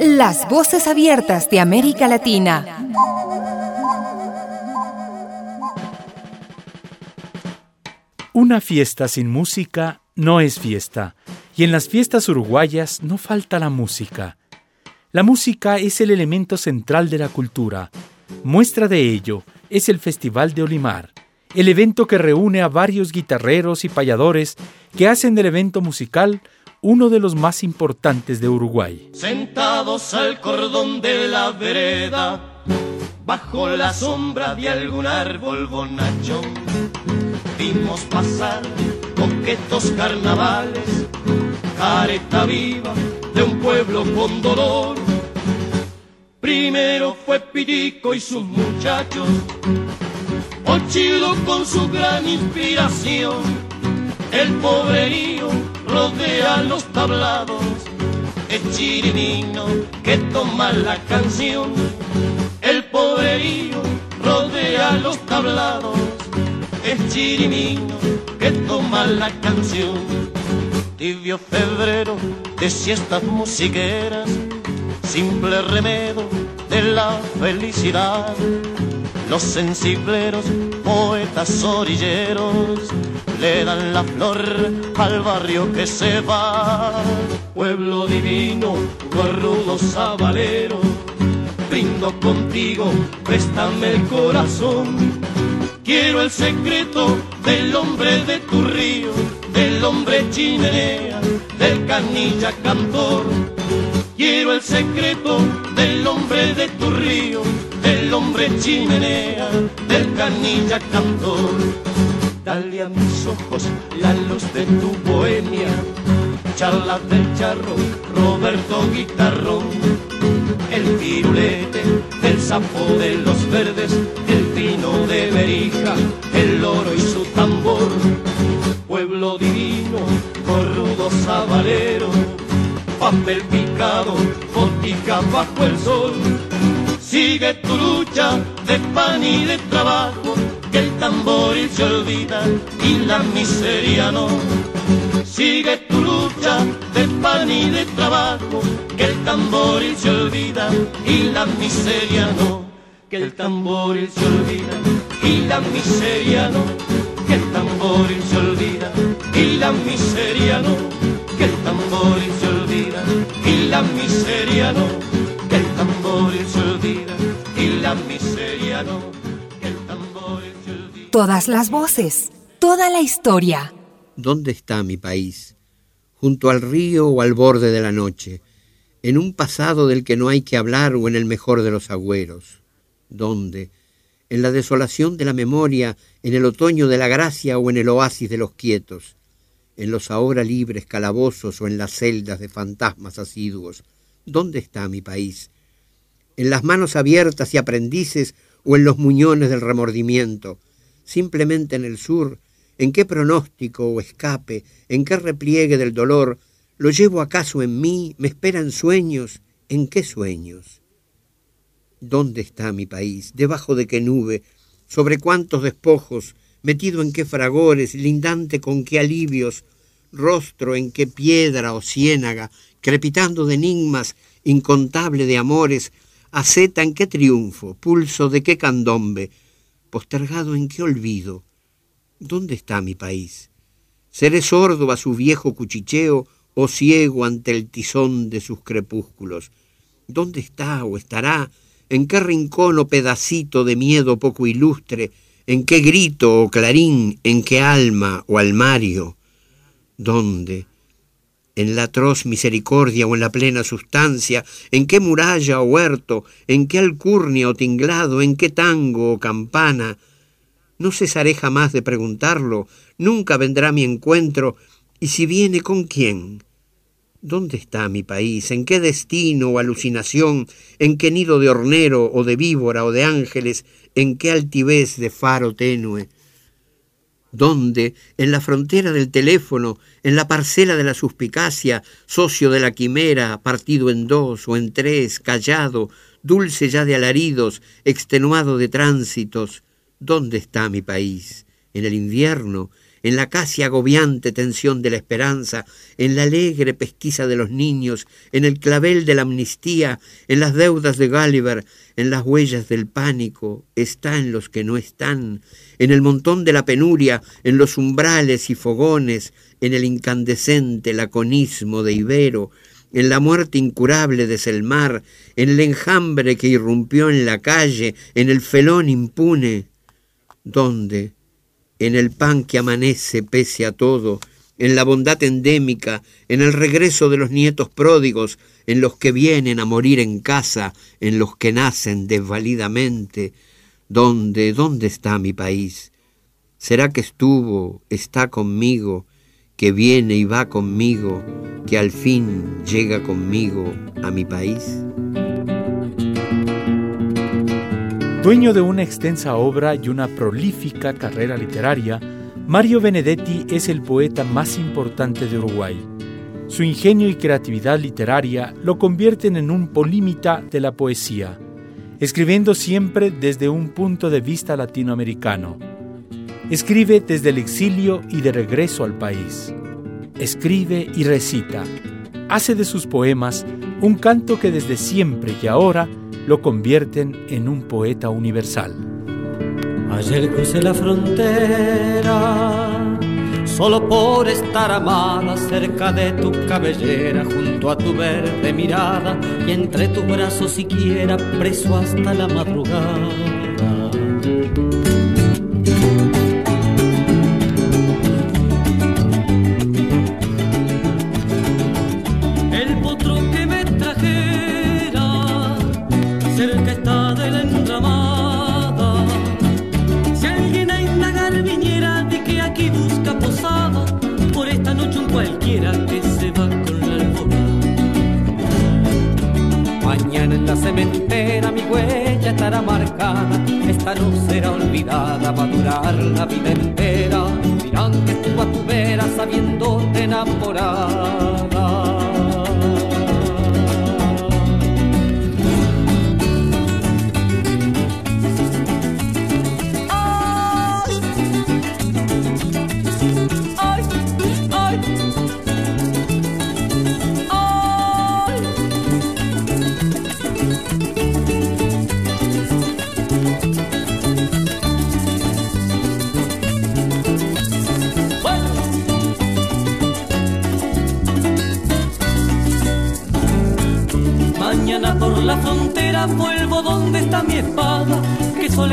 Las voces abiertas de América Latina. Una fiesta sin música no es fiesta, y en las fiestas uruguayas no falta la música. La música es el elemento central de la cultura. Muestra de ello es el Festival de Olimar, el evento que reúne a varios guitarreros y payadores que hacen del evento musical uno de los más importantes de Uruguay. Sentados al cordón de la vereda, bajo la sombra de algún árbol bonachón, vimos pasar coquetos carnavales, careta viva de un pueblo con dolor. Primero fue Pirico y sus muchachos, Ochilo con su gran inspiración, el pobrerío rodea los tablados, el chirimino que toma la canción, el pobrerío rodea los tablados, el chirimino que toma la canción. Tibio febrero de siestas musiqueras, simple remedio de la felicidad. Los sensibleros, poetas orilleros, le dan la flor al barrio que se va. Pueblo divino, gorrudo sabalero, brindo contigo, préstame el corazón. Quiero el secreto del hombre de tu río, del hombre chimenea, del canilla cantor. Quiero el secreto del hombre de tu río, del hombre chimenea, del canilla cantor. Dale a mis ojos la luz de tu bohemia, charla del charro, Roberto Guitarrón, el pirulete, el sapo de los verdes, el vino de Berija, el oro y su tambor, pueblo divino, corrudo sabalero, papel picado, botica bajo el sol, sigue tu lucha de pan y de trabajo que el tamboril se olvida y la miseria no. Sigue tu lucha de pan y de trabajo, que el tamboril se olvida y la miseria no. Que el tamboril se olvida y la miseria no. Que el tamboril se olvida y la miseria no. Que el tamboril se olvida y la miseria no. Todas las voces, toda la historia. ¿Dónde está mi país? Junto al río o al borde de la noche, en un pasado del que no hay que hablar o en el mejor de los agüeros. ¿Dónde? En la desolación de la memoria, en el otoño de la gracia o en el oasis de los quietos, en los ahora libres calabozos o en las celdas de fantasmas asiduos. ¿Dónde está mi país? En las manos abiertas y aprendices o en los muñones del remordimiento, simplemente en el sur, en qué pronóstico o escape, en qué repliegue del dolor, lo llevo acaso en mí, me esperan sueños, ¿en qué sueños? ¿Dónde está mi país? ¿Debajo de qué nube? ¿Sobre cuántos despojos? ¿Metido en qué fragores? ¿Lindante con qué alivios? ¿Rostro en qué piedra o ciénaga? ¿Crepitando de enigmas? ¿Incontable de amores? ¿Aceta en qué triunfo? ¿Pulso de qué candombe? postergado en qué olvido. ¿Dónde está mi país? ¿Seré sordo a su viejo cuchicheo o ciego ante el tizón de sus crepúsculos? ¿Dónde está o estará? ¿En qué rincón o pedacito de miedo poco ilustre? ¿En qué grito o clarín? ¿En qué alma o almario? ¿Dónde? En la atroz misericordia o en la plena sustancia, en qué muralla o huerto, en qué alcurnia o tinglado, en qué tango o campana. No cesaré jamás de preguntarlo, nunca vendrá mi encuentro, y si viene, ¿con quién? ¿Dónde está mi país? ¿En qué destino o alucinación? ¿En qué nido de hornero o de víbora o de ángeles? ¿En qué altivez de faro tenue? ¿Dónde? En la frontera del teléfono, en la parcela de la suspicacia, socio de la quimera, partido en dos o en tres, callado, dulce ya de alaridos, extenuado de tránsitos. ¿Dónde está mi país? En el invierno, en la casi agobiante tensión de la esperanza, en la alegre pesquisa de los niños, en el clavel de la amnistía, en las deudas de Gulliver, en las huellas del pánico, está en los que no están, en el montón de la penuria, en los umbrales y fogones, en el incandescente laconismo de Ibero, en la muerte incurable de Selmar, en el enjambre que irrumpió en la calle, en el felón impune. ¿Dónde? En el pan que amanece pese a todo, en la bondad endémica, en el regreso de los nietos pródigos, en los que vienen a morir en casa, en los que nacen desvalidamente. ¿Dónde, dónde está mi país? ¿Será que estuvo, está conmigo, que viene y va conmigo, que al fin llega conmigo a mi país? Dueño de una extensa obra y una prolífica carrera literaria, Mario Benedetti es el poeta más importante de Uruguay. Su ingenio y creatividad literaria lo convierten en un polímita de la poesía, escribiendo siempre desde un punto de vista latinoamericano Escribe desde el exilio y de regreso al país. Escribe y recita. Hace de sus poemas un canto que desde siempre y ahora lo convierten en un poeta universal. Ayer crucé la frontera solo por estar amada cerca de tu cabellera, junto a tu verde mirada y entre tus brazos siquiera preso hasta la madrugada.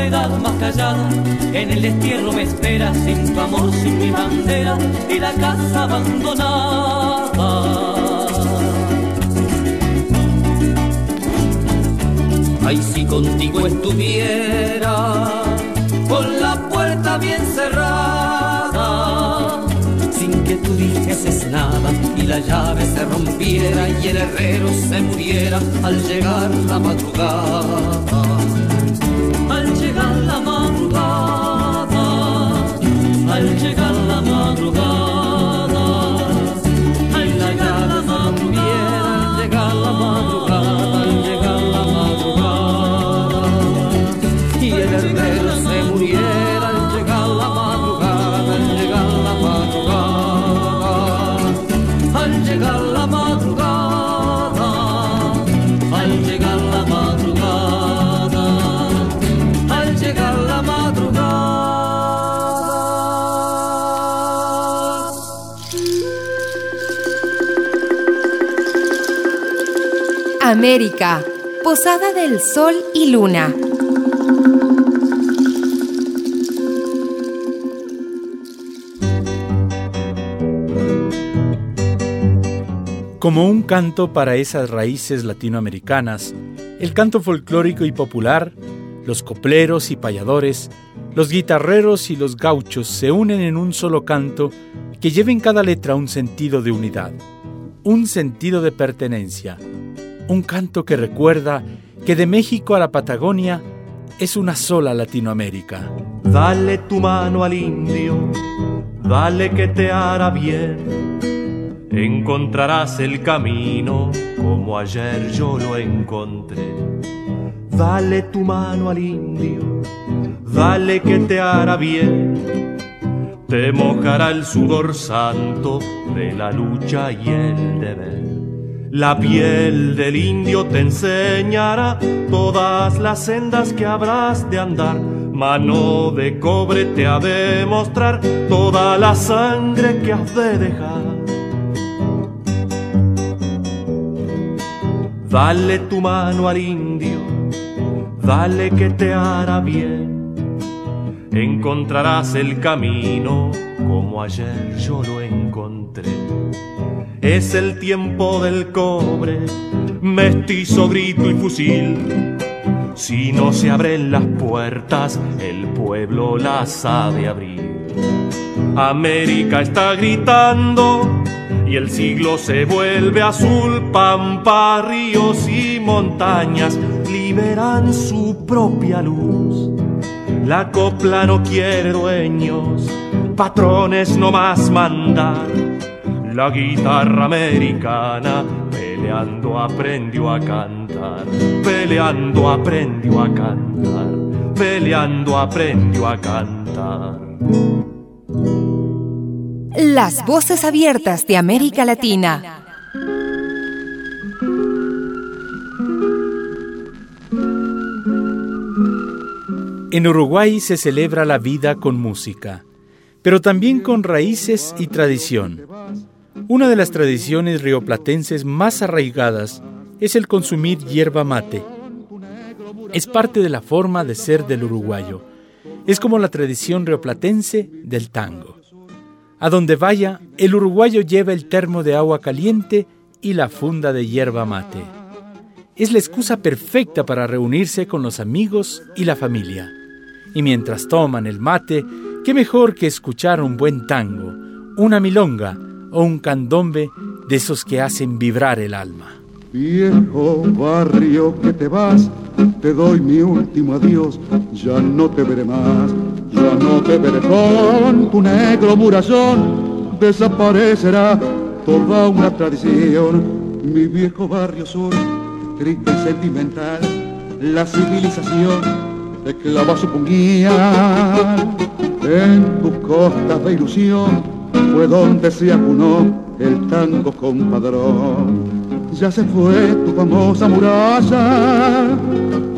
Soledad más callada, en el destierro me espera, sin tu amor, sin mi bandera y la casa abandonada. Ay, si contigo estuviera, con la puerta bien cerrada que tú dijeses nada y la llave se rompiera y el herrero se muriera al llegar la madrugada. Al llegar la América, Posada del Sol y Luna. Como un canto para esas raíces latinoamericanas, el canto folclórico y popular, los copleros y payadores, los guitarreros y los gauchos se unen en un solo canto que lleva en cada letra un sentido de unidad, un sentido de pertenencia, un canto que recuerda que de México a la Patagonia es una sola Latinoamérica. Dale tu mano al indio, dale que te hará bien encontrarás el camino como ayer yo lo encontré. Dale tu mano al indio, dale que te hará bien, te mojará el sudor santo de la lucha y el deber. La piel del indio te enseñará todas las sendas que habrás de andar. Mano de cobre te ha de mostrar toda la sangre que has de dejar. Dale tu mano al indio, dale que te hará bien encontrarás el camino como ayer yo lo encontré. Es el tiempo del cobre, mestizo, grito y fusil. Si no se abren las puertas, el pueblo las ha de abrir. América está gritando y el siglo se vuelve azul. Pampa, ríos y montañas liberan su propia luz la copla no quiere dueños, patrones no más mandar. La guitarra americana peleando aprendió a cantar, peleando aprendió a cantar, peleando aprendió a cantar. Las voces abiertas de América Latina. En Uruguay se celebra la vida con música, pero también con raíces y tradición. Una de las tradiciones rioplatenses más arraigadas es el consumir hierba mate. Es parte de la forma de ser del uruguayo. Es como la tradición rioplatense del tango. A donde vaya, el uruguayo lleva el termo de agua caliente y la funda de hierba mate. Es la excusa perfecta para reunirse con los amigos y la familia. Y mientras toman el mate, qué mejor que escuchar un buen tango, una milonga o un candombe de esos que hacen vibrar el alma. Viejo barrio que te vas, te doy mi último adiós, ya no te veré más, ya no te veré con tu negro murallón, desaparecerá toda una tradición, mi viejo barrio sur, triste y sentimental, la civilización te clava su puñal en tus costas de ilusión fue donde se acunó el tango compadrón. Ya se fue tu famosa muralla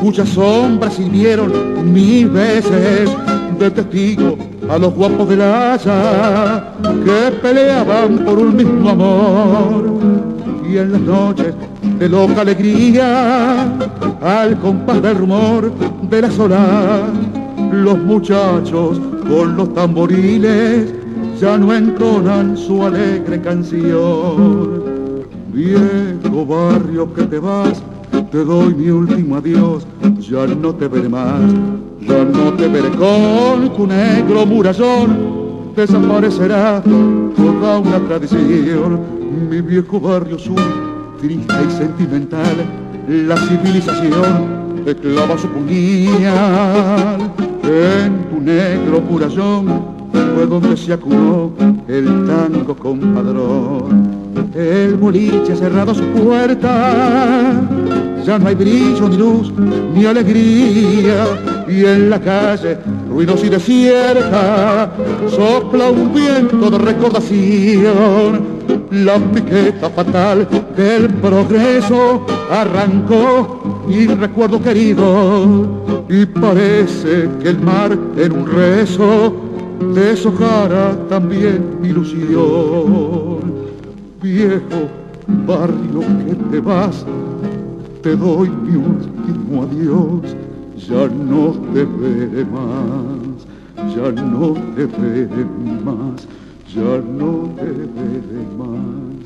cuyas sombras sirvieron mil veces de testigo a los guapos del haya que peleaban por un mismo amor. Y en las noches de loca alegría, al compás del rumor de la sola, los muchachos con los tamboriles ya no entonan su alegre canción. Viejo barrio que te vas, te doy mi último adiós, ya no te veré más, ya no te veré con tu negro murallón, desaparecerá toda una tradición, mi viejo barrio sur triste y sentimental, la civilización te clava su puñal. En tu negro curayón donde se acunó el tango compadrón. El boliche ha cerrado su puerta, ya no hay brillo ni luz ni alegría, y en la calle, ruidos y desierta, sopla un viento de recordación. La piqueta fatal del progreso arrancó y recuerdo querido. Y parece que el mar en un rezo deshojara también mi ilusión. Viejo barrio que te vas, te doy mi último adiós, ya no te veré más, ya no te veré más ya no te veré más,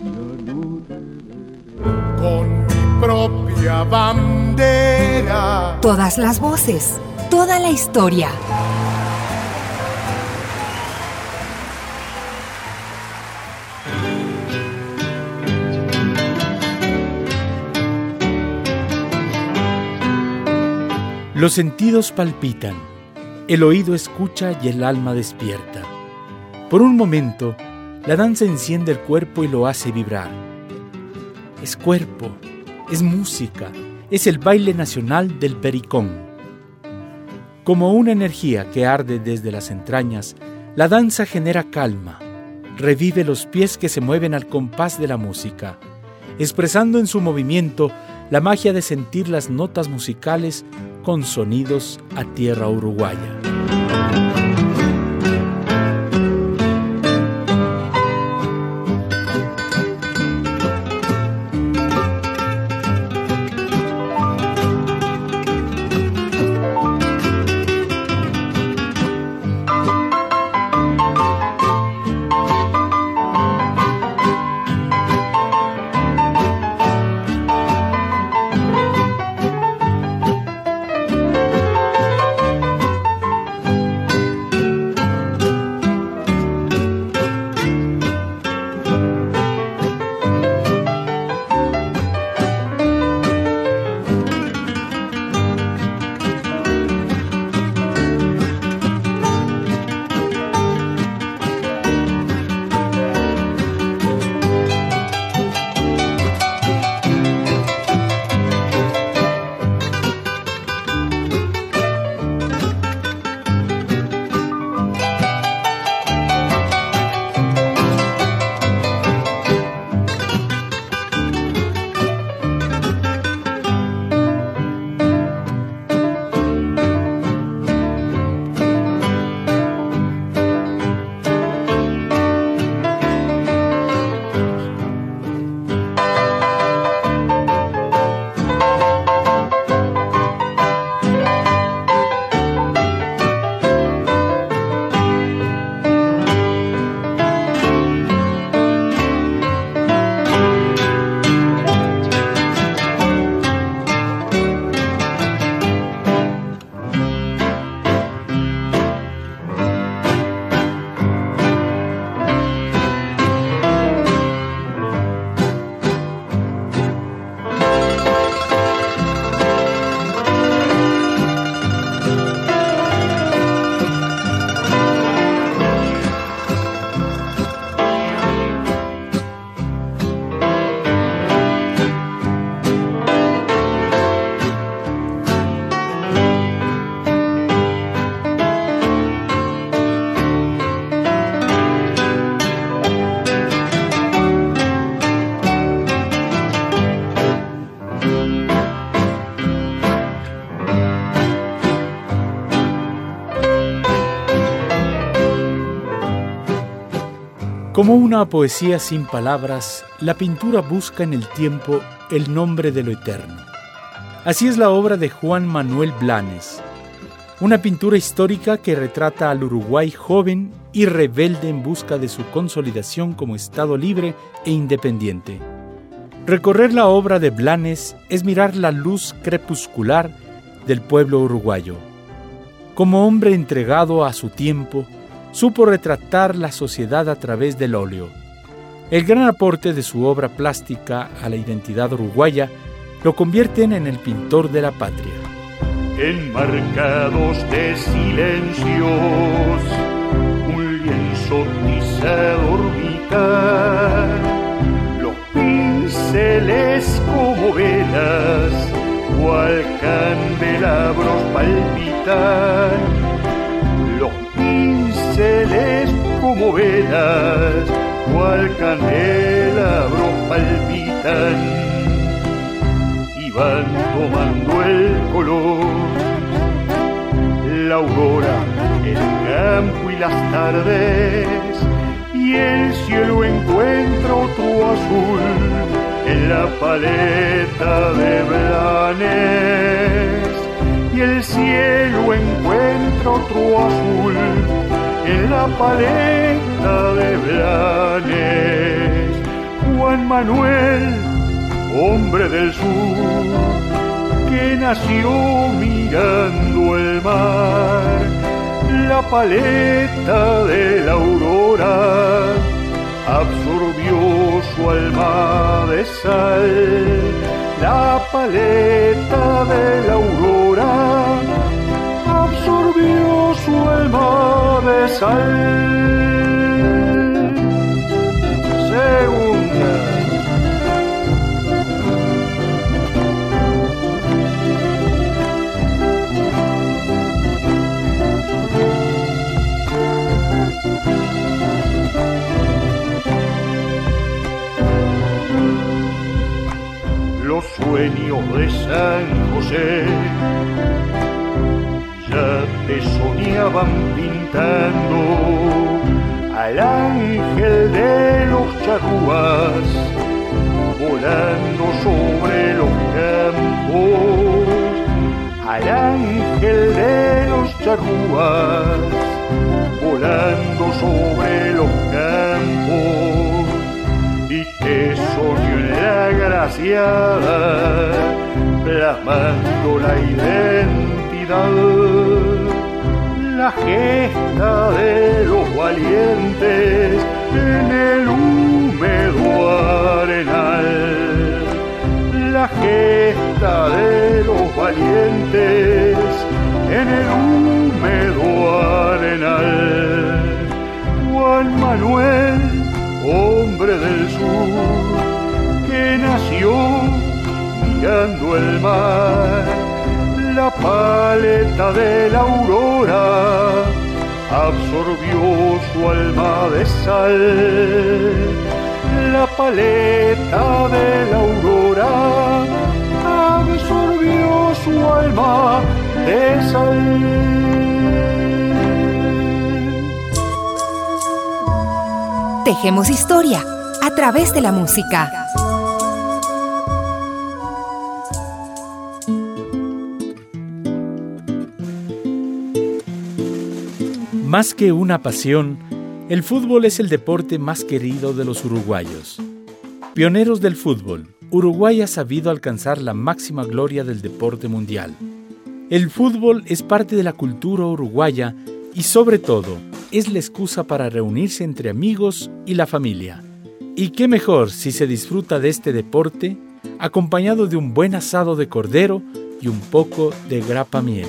ya no te veré. Con mi propia bandera. Todas las voces, toda la historia. Los sentidos palpitan, el oído escucha y el alma despierta. Por un momento, la danza enciende el cuerpo y lo hace vibrar. Es cuerpo, es música, es el baile nacional del pericón. Como una energía que arde desde las entrañas, La danza genera calma, revive los pies que se mueven al compás de la música, expresando en su movimiento la magia de sentir las notas musicales con sonidos a tierra uruguaya. Como una poesía sin palabras, la pintura busca en el tiempo el nombre de lo eterno. Así es la obra de Juan Manuel Blanes, una pintura histórica que retrata al Uruguay joven y rebelde en busca de su consolidación como Estado libre e independiente. Recorrer la obra de Blanes es mirar la luz crepuscular del pueblo uruguayo. Como hombre entregado a su tiempo, supo retratar la sociedad a través del óleo. El gran aporte de su obra plástica a la identidad uruguaya lo convierten en el pintor de la patria. Enmarcados de silencios, un lienzo tizado orbitar, los pinceles como velas, cual candelabros palpitan como velas, cual candelabros palpitan y van tomando el color. La aurora, el campo y las tardes, y el cielo encuentra otro azul en la paleta de Blanes y el cielo encuentra otro azul la paleta de Blanes. Juan Manuel, hombre del sur, que nació mirando el mar, la paleta de la aurora absorbió su alma de sal la paleta de la aurora absorbió su alma sal se. Los sueños de San José te soñaban pintando al ángel de los charrúas, volando sobre los campos, al ángel de los charrúas, volando sobre los campos, y te soñó en la graciada, plasmando la identidad la gesta de los valientes en el húmedo arenal. La gesta de los valientes en el húmedo arenal. Juan Manuel, hombre del sur, que nació mirando el mar la paleta de la aurora absorbió su alma de sal. La paleta de la aurora absorbió su alma de sal. Tejemos historia a través de la música. Más que una pasión, el fútbol es el deporte más querido de los uruguayos. Pioneros del fútbol, Uruguay ha sabido alcanzar la máxima gloria del deporte mundial. El fútbol es parte de la cultura uruguaya y sobre todo es la excusa para reunirse entre amigos y la familia. Y qué mejor si se disfruta de este deporte acompañado de un buen asado de cordero y un poco de grapa miel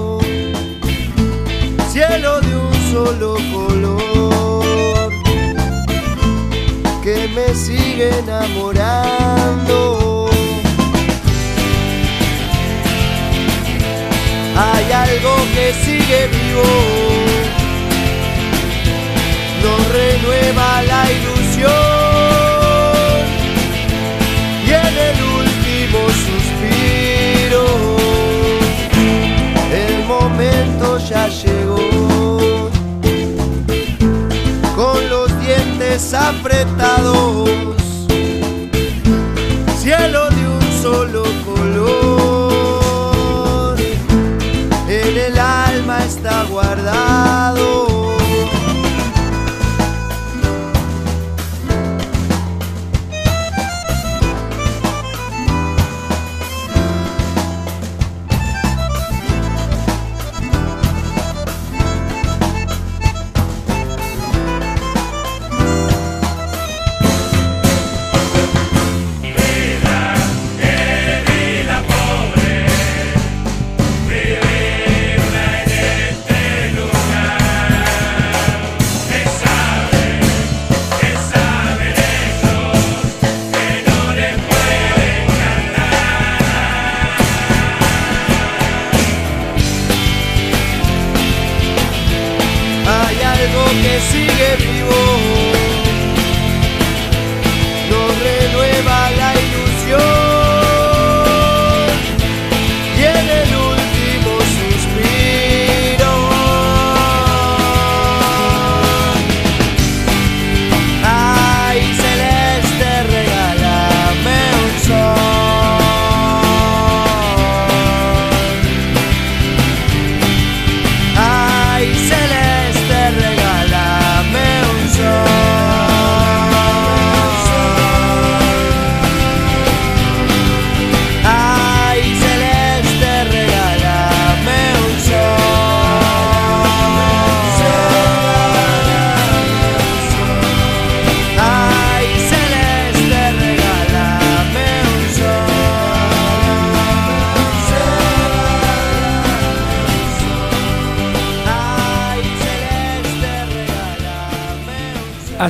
cielo de un solo color que me sigue enamorando. Hay algo que sigue vivo, nos renueva la ilusión apretados, cielo de un solo color, en el alma está guardado.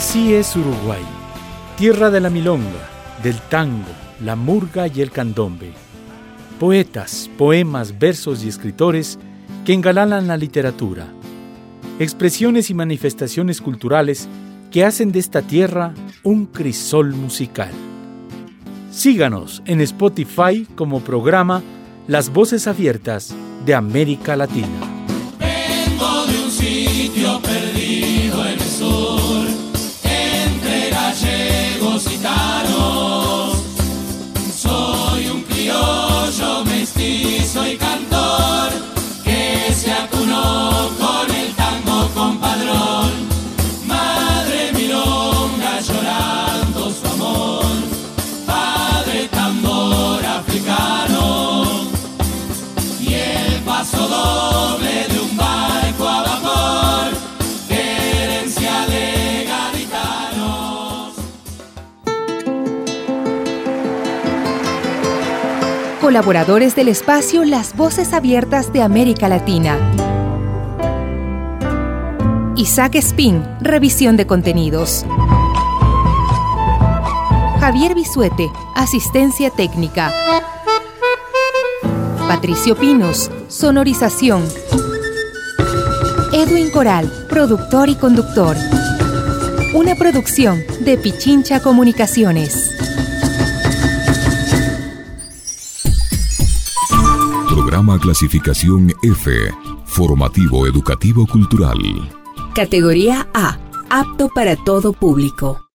Así es Uruguay, tierra de la milonga, del tango, la murga y el candombe. Poetas, poemas, versos y escritores que engalanan la literatura. Expresiones y manifestaciones culturales que hacen de esta tierra un crisol musical. Síganos en Spotify como programa Las Voces Abiertas de América Latina. Colaboradores del espacio Las Voces Abiertas de América Latina. Isaac Spin, revisión de contenidos. Javier Bisuete, asistencia técnica. Patricio Pinos, sonorización. Edwin Coral, productor y conductor. Una producción de Pichincha Comunicaciones. Clasificación F, formativo educativo cultural. Categoría A, apto para todo público.